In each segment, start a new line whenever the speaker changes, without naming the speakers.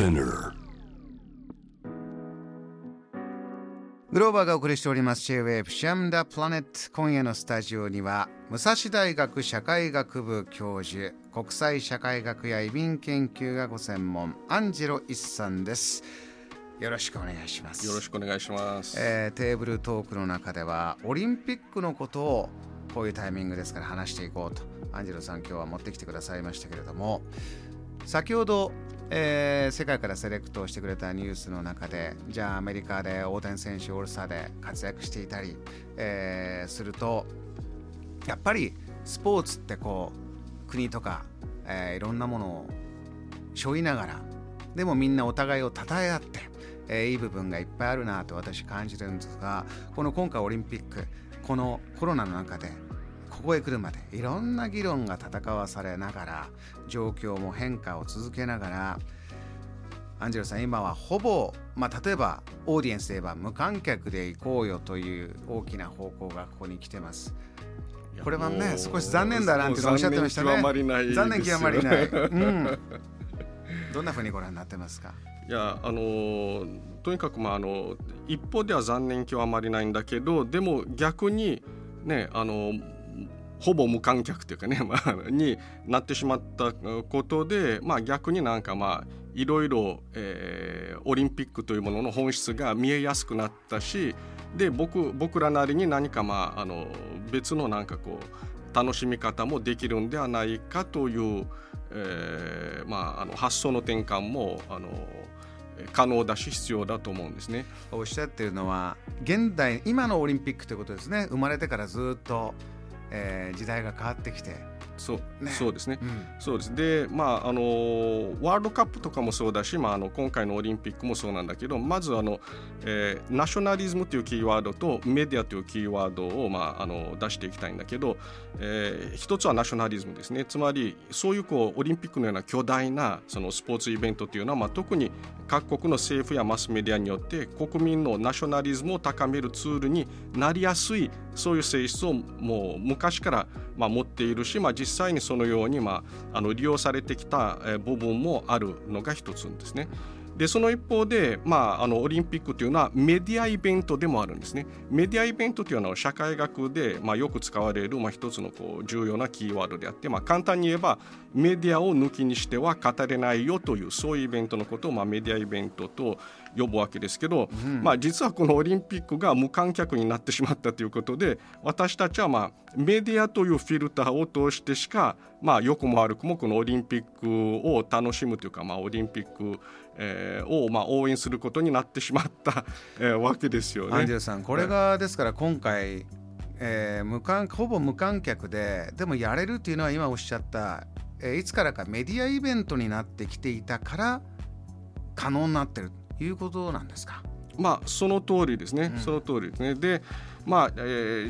Spinner.
グローバーがお送りしております。J-Wave シャムダプラネット今夜のスタジオには武蔵大学社会学部教授国際社会学や移民研究がご専門アンジェロ・イッさんです。よろしくお願いします。
よろしくお願いします、
えーテーブルトークの中ではオリンピックのことをこういうタイミングですから話していこうとアンジェロさん今日は持ってきてくださいましたけれども先ほど、えー世界からセレクトしてくれたニュースの中でじゃあアメリカで大谷選手オールスターで活躍していたり、えーするとやっぱりスポーツってこう国とか、えーいろんなものを背負いながらでもみんなお互いを称え合って、えーいい部分がいっぱいあるなと私感じるんですがこの今回オリンピックこのコロナの中でここへ来るまでいろんな議論が戦わされながら状況も変化を続けながらアンジェロさん今はほぼ、まあ、例えばオーディエンスで言えば無観客で行こうよという大きな方向がここに来てます。これはね少し残念だなんておっしゃってましたね。
残念極まりないですよ
残念極まりない。うん。どんなふうにご覧になってますか？
いやあのーとにかくまああの一方では残念極まりないんだけどでも逆にねあのほぼ無観客というかね、まあ、になってしまったことで、まあ、逆になんかまあいろいろ、えーオリンピックというものの本質が見えやすくなったしで僕僕らなりに何かまああの別のなんかこう楽しみ方もできるんではないかという、えーまあ、あの発想の転換もあの可能だし必要だと思うんですね。
おっしゃってるのは現代今のオリンピックということですね。生まれてからずっと、えー時代が変わってきて。
そう,、
ね。
そうですね。
うん。
そうです。でまああのワールドカップとかもそうだし、まあ、あの今回のオリンピックもそうなんだけどまずあの、えーナショナリズムというキーワードとメディアというキーワードを、まあ、あの出していきたいんだけど、えー一つはナショナリズムですね。つまりそういうこうオリンピックのような巨大なそのスポーツイベントというのは、まあ、特に各国の政府やマスメディアによって国民のナショナリズムを高めるツールになりやすいそういう性質をもう昔から、まあ、持っているし、まあ、実際にそのように、まあ、あの利用されてきたえ部分もあるのが一つですね。でその一方で、まあ、あのオリンピックというのはメディアイベントでもあるんですね。メディアイベントというのは社会学で、まあ、よく使われる、まあ、一つのこう重要なキーワードであって、まあ、簡単に言えばメディアを抜きにしては語れないよというそういうイベントのことを、まあ、メディアイベントと呼ぶわけですけど、まあ、実はこのオリンピックが無観客になってしまったということで私たちは、まあ、メディアというフィルターを通してしか、まあ、良くも悪くもこのオリンピックを楽しむというか、まあ、オリンピック、えーを、まあ、応援することになってしまった、えーわけですよね。
アンジェルさんこれがですから今回、えー無観ほぼ無観客ででもやれるっていうのは今おっしゃった、えーいつからかメディアイベントになってきていたから可能になってるということなんですか？
まあその通りですね、
うん
その通りですね。で、まあ、え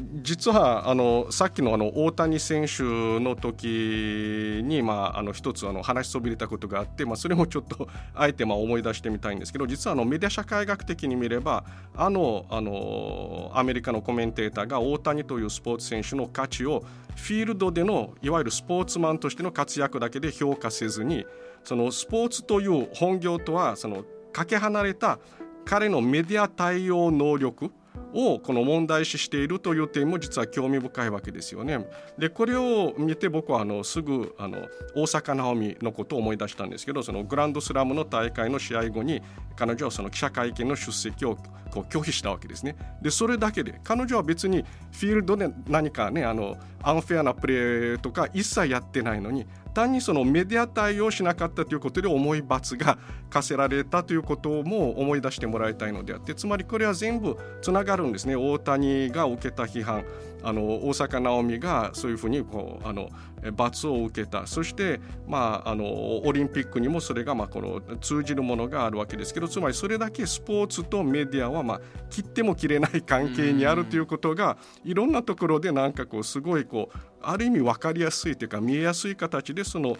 ー実はあのさっきのあの大谷選手の時にまああの一つあの話しそびれたことがあって、まあそれもちょっと あえてまあ思い出してみたいんですけど、実はあのメディア社会学的に見ればあのあのアメリカのコメンテーターが大谷というスポーツ選手の価値をフィールドでのいわゆるスポーツマンとしての活躍だけで評価せずに、そのスポーツという本業とはそのかけ離れた彼のメディア対応能力をこの問題視しているという点も実は興味深いわけですよね。でこれを見て僕はあのすぐあの大坂なおみのことを思い出したんですけどそのグランドスラムの大会の試合後に彼女はその記者会見の出席をこう拒否したわけですね。でそれだけで彼女は別にフィールドで何かねあのアンフェアなプレーとか一切やってないのに単にそのメディア対応しなかったということで重い罰が課せられたということも思い出してもらいたいのであってつまりこれは全部つながるんですね。大谷が受けた批判。あの大坂なおみがそういうふうにこうあの罰を受けたそして、まあ、あのオリンピックにもそれがまあこの通じるものがあるわけですけどつまりそれだけスポーツとメディアはまあ切っても切れない関係にあるということがいろんなところでなんかこうすごいこうある意味分かりやすいというか見えやすい形でその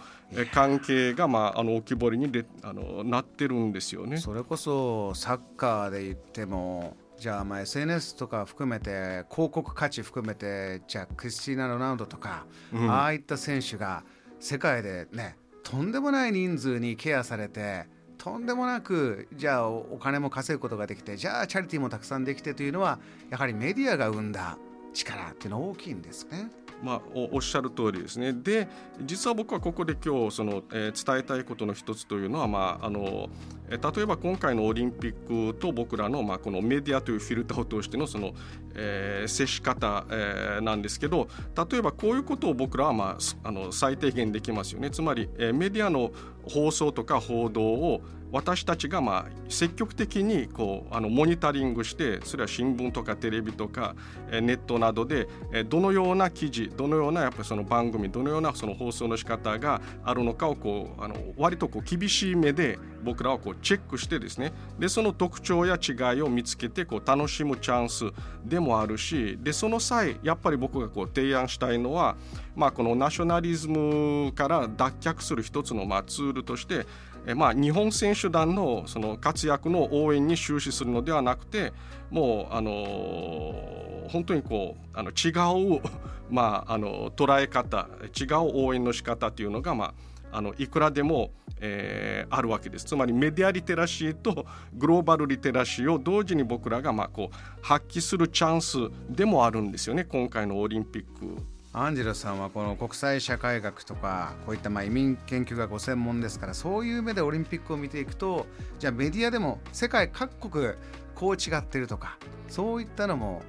関係がまああの浮き彫りにであのなってるんですよね。
それこそサッカーで言ってもじゃあまあ SNS とか含めて広告価値含めてじゃあクリスティーナ・ロナウドとか、
うん
ああいった選手が世界でねとんでもない人数にケアされてとんでもなくじゃあお金も稼ぐことができてじゃあチャリティーもたくさんできてというのはやはりメディアが生んだ力っていうのは大きいんですね。
まあ、おっしゃる通りですね。で実は僕はここで今日その、えー、伝えたいことの一つというのは、まああのえー、例えば今回のオリンピックと僕らの,、まあこのメディアというフィルターを通してのその、え、接し方、え、なんですけど例えばこういうことを僕らは、まあ、あの最低限できますよね。つまり、え、メディアの放送とか報道を私たちがまあ積極的にこうあのモニタリングしてそれは新聞とかテレビとかネットなどでどのような記事どのようなやっぱりその番組どのようなその放送の仕方があるのかをこうあの割とこう厳しい目で僕らはこうチェックしてですねでその特徴や違いを見つけてこう楽しむチャンスでもあるしでその際やっぱり僕がこう提案したいのは、まあ、このナショナリズムから脱却する一つのまあツールとしてえまあ、日本選手団のその活躍の応援に終始するのではなくてもう、あのー、本当にこうあの違う、まあ、あの捉え方違う応援の仕方というのが、まあ、あのいくらでも、えー、あるわけです。つまりメディアリテラシーとグローバルリテラシーを同時に僕らがまあこう発揮するチャンスでもあるんですよね。今回のオリンピック。
アンジェロさんはこの国際社会学とかこういったまあ移民研究がご専門ですからそういう目でオリンピックを見ていくとじゃあメディアでも世界各国こう違ってるとかそういったのも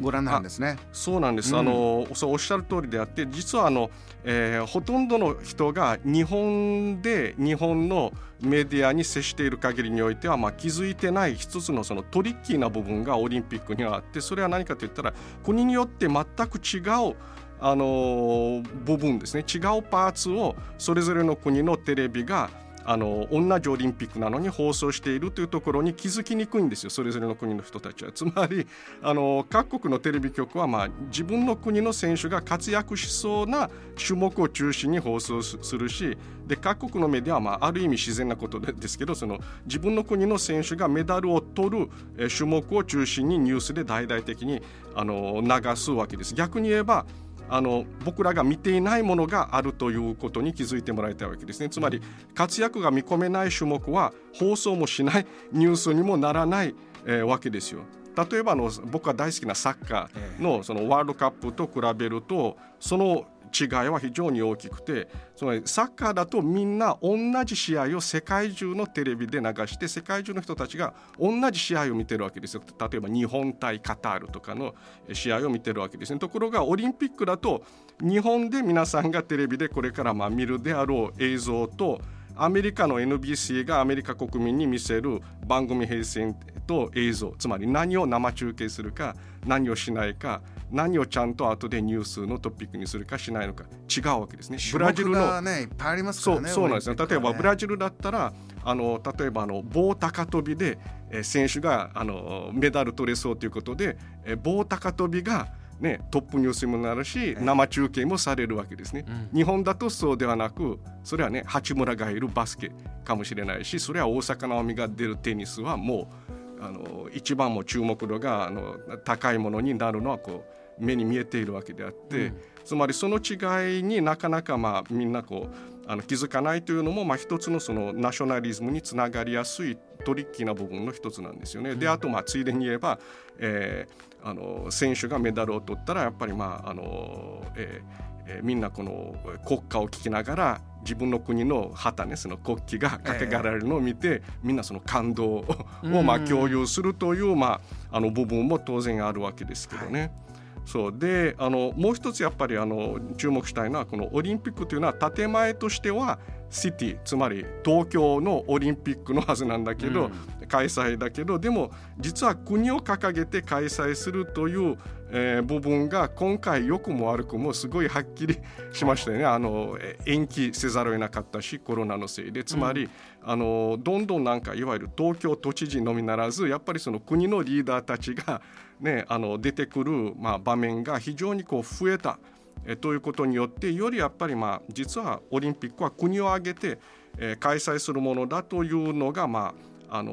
ご覧なんですね。
そうなんです。うん、あのそうおっしゃる通りであって実はあの、えー、ほとんどの人が日本で日本のメディアに接している限りにおいては、まあ、気づいてない一つのそのトリッキーな部分がオリンピックにはあってそれは何かといったら国によって全く違うあの部分ですね違うパーツをそれぞれの国のテレビがあの同じオリンピックなのに放送しているというところに気づきにくいんですよそれぞれの国の人たちは。つまりあの各国のテレビ局は、まあ、自分の国の選手が活躍しそうな種目を中心に放送するしで各国のメディアは、まあ、ある意味自然なことですけどその自分の国の選手がメダルを取る種目を中心にニュースで大々的にあの流すわけです。逆に言えばあの僕らが見ていないものがあるということに気づいてもらいたいわけですねつまり活躍が見込めない種目は放送もしないニュースにもならない、えー、わけですよ。例えばの僕が大好きなサッカーのそのワールドカップと比べるとその違いは非常に大きくてつまりサッカーだとみんな同じ試合を世界中のテレビで流して世界中の人たちが同じ試合を見てるわけですよ。例えば日本対カタールとかの試合を見てるわけですね。ところがオリンピックだと日本で皆さんがテレビでこれからま見るであろう映像とアメリカの NBC がアメリカ国民に見せる番組編成と映像つまり何を生中継するか何をしないか何をちゃんと後でニュースのトピックにするかしないのか違うわけですね。
ブラジルの、ね、いっぱいありますから
ね。そうそうなんですね。例えばブラジルだったらあの例えばあの棒高跳びで、えー、選手があのメダル取れそうということで、えー、棒高跳びがね、トップニュースにもなるし生中継もされるわけですね、うん、日本だとそうではなくそれはね八村がいるバスケかもしれないしそれは大坂なおみが出るテニスはもうあの一番も注目度があの高いものになるのはこう目に見えているわけであって、うん、つまりその違いになかなかまあみんなこうあの気づかないというのもまあ一つのそのナショナリズムにつながりやすいトリッキーな部分の一つなんですよね。であとまあついでに言えば、えー、あの選手がメダルを取ったらやっぱりまああの、えーえー、みんなこの国歌を聴きながら自分の国の旗ねその国旗が掲げられるのを見て、えー、みんなその感動をまあ共有するという、まあ、あの部分も当然あるわけですけどね。はいそうであのもう一つやっぱりあの注目したいのはこのオリンピックというのは建前としてはシティつまり東京のオリンピックのはずなんだけど、うん、開催だけどでも実は国を掲げて開催するという、えー、部分が今回良くも悪くもすごいはっきりしましたよね。あの延期せざるを得なかったしコロナのせいで。つまり、うん、あのどんどんなんかいわゆる東京都知事のみならずやっぱりその国のリーダーたちが、ね、あの出てくる、まあ、場面が非常にこう増えた。えということによってよりやっぱりまあ実はオリンピックは国を挙げて、え開催するものだというのがまああの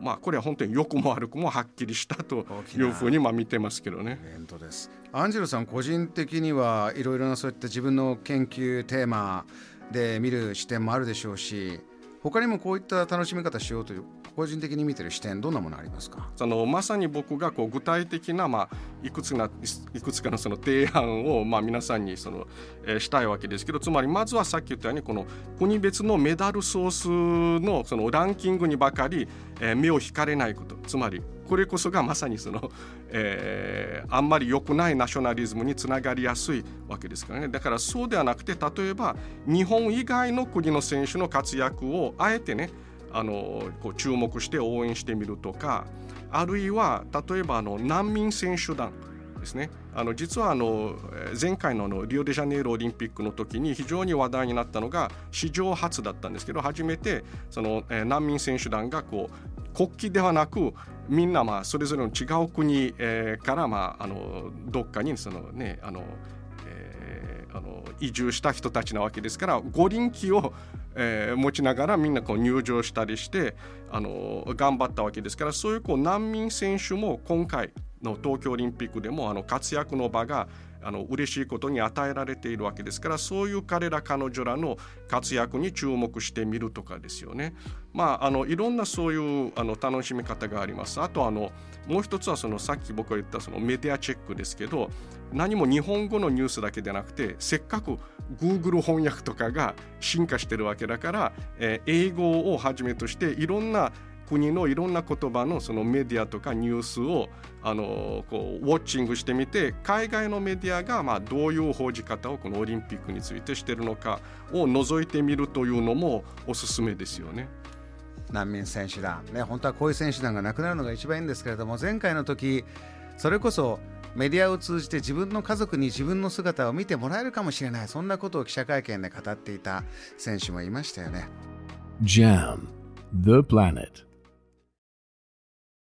ー、まあ、これは本当に良くも悪くもはっきりしたというふうにまあ見てますけどね。
ですアンジェロさん個人的にはいろいろなそういった自分の研究テーマで見る視点もあるでしょうし他にもこういった楽しみ方しようという個人的に見てる視点どんなものありますか？
そのまさに僕がこう具体的な、まあ、いくつないくつかのその提案を、まあ、皆さんにその、えー、したいわけですけどつまりまずはさっき言ったようにこの国別のメダルソースのそのランキングにばかり、えー、目を引かれないこと。つまりこれこそがまさにその、えー、あんまり良くないナショナリズムにつながりやすいわけですからね。だからそうではなくて例えば日本以外の国の選手の活躍をあえてねあのこう注目して応援してみるとかあるいは例えばあの難民選手団ですね。あの実はあの前回のあのリオデジャネイロオリンピックの時に非常に話題になったのが史上初だったんですけど初めてその難民選手団がこう国旗ではなくみんなまあそれぞれの違う国、からまああのどっかにそのねあの、あの移住した人たちなわけですから五輪旗を、えー、持ちながらみんなこう入場したりしてあの頑張ったわけですからそういうこう難民選手も今回の東京オリンピックでもあの活躍の場があの嬉しいことに与えられているわけですからそういう彼ら彼女らの活躍に注目してみるとかですよね。まあ、あのいろんなそういうあの楽しみ方があります。あとあのもう一つはそのさっき僕が言ったそのメディアチェックですけど何も日本語のニュースだけでなくてせっかく Google 翻訳とかが進化してるわけだから、えー、英語をはじめとしていろんな国のいろんな言葉のそのメディアとかニュースをあのこうウォッチングしてみて海外のメディアがまあどういう報じ方をこのオリンピックについてしているのかを覗いてみるというのもおすすめですよね。
難民選手団、ね、本当はこういう選手団がなくなるのが一番いいんですけれども前回の時それこそメディアを通じて自分の家族に自分の姿を見てもらえるかもしれないそんなことを記者会見で語っていた選手もいましたよね。JAM The Planet